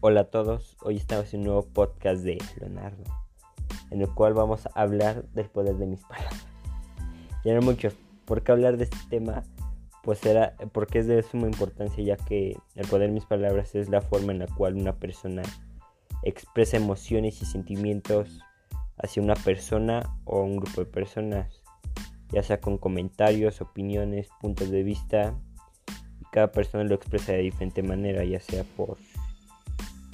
Hola a todos, hoy estamos en un nuevo podcast de Leonardo, en el cual vamos a hablar del poder de mis palabras. Ya mucho, ¿por qué hablar de este tema? Pues era porque es de suma importancia ya que el poder de mis palabras es la forma en la cual una persona expresa emociones y sentimientos hacia una persona o un grupo de personas, ya sea con comentarios, opiniones, puntos de vista. Y cada persona lo expresa de diferente manera, ya sea por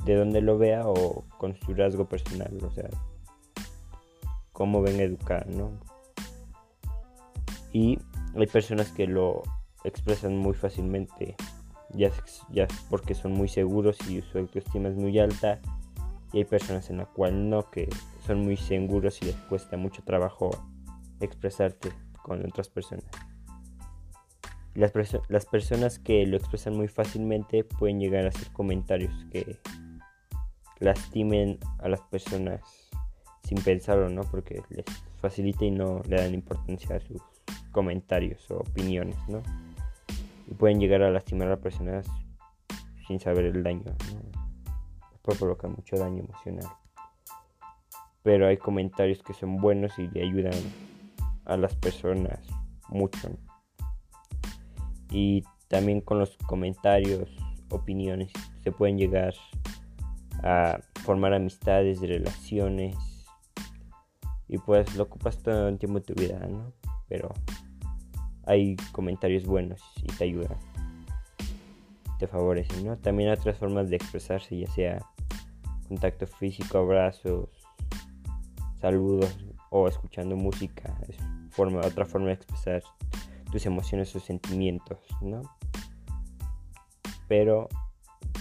de donde lo vea o con su rasgo personal, o sea, cómo ven educar, ¿no? Y hay personas que lo expresan muy fácilmente, ya, ya porque son muy seguros y su autoestima es muy alta, y hay personas en la cual no, que son muy seguros y les cuesta mucho trabajo expresarte con otras personas. Las, las personas que lo expresan muy fácilmente pueden llegar a hacer comentarios que lastimen a las personas sin pensarlo, ¿no? Porque les facilita y no le dan importancia a sus comentarios o opiniones, ¿no? Y pueden llegar a lastimar a las personas sin saber el daño, ¿no? Puede mucho daño emocional. Pero hay comentarios que son buenos y le ayudan a las personas mucho. Y también con los comentarios, opiniones, se pueden llegar a formar amistades, relaciones. Y pues lo ocupas todo el tiempo de tu vida, ¿no? Pero hay comentarios buenos y te ayudan. Te favorecen, ¿no? También hay otras formas de expresarse, ya sea contacto físico, abrazos, saludos o escuchando música. Es forma, otra forma de expresar tus emociones, tus sentimientos, ¿no? Pero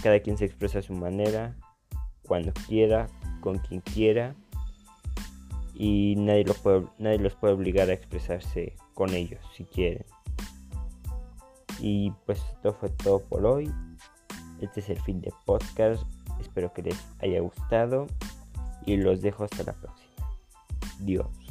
cada quien se expresa a su manera cuando quiera, con quien quiera y nadie, puede, nadie los puede obligar a expresarse con ellos si quieren. Y pues esto fue todo por hoy. Este es el fin de podcast. Espero que les haya gustado y los dejo hasta la próxima. Dios.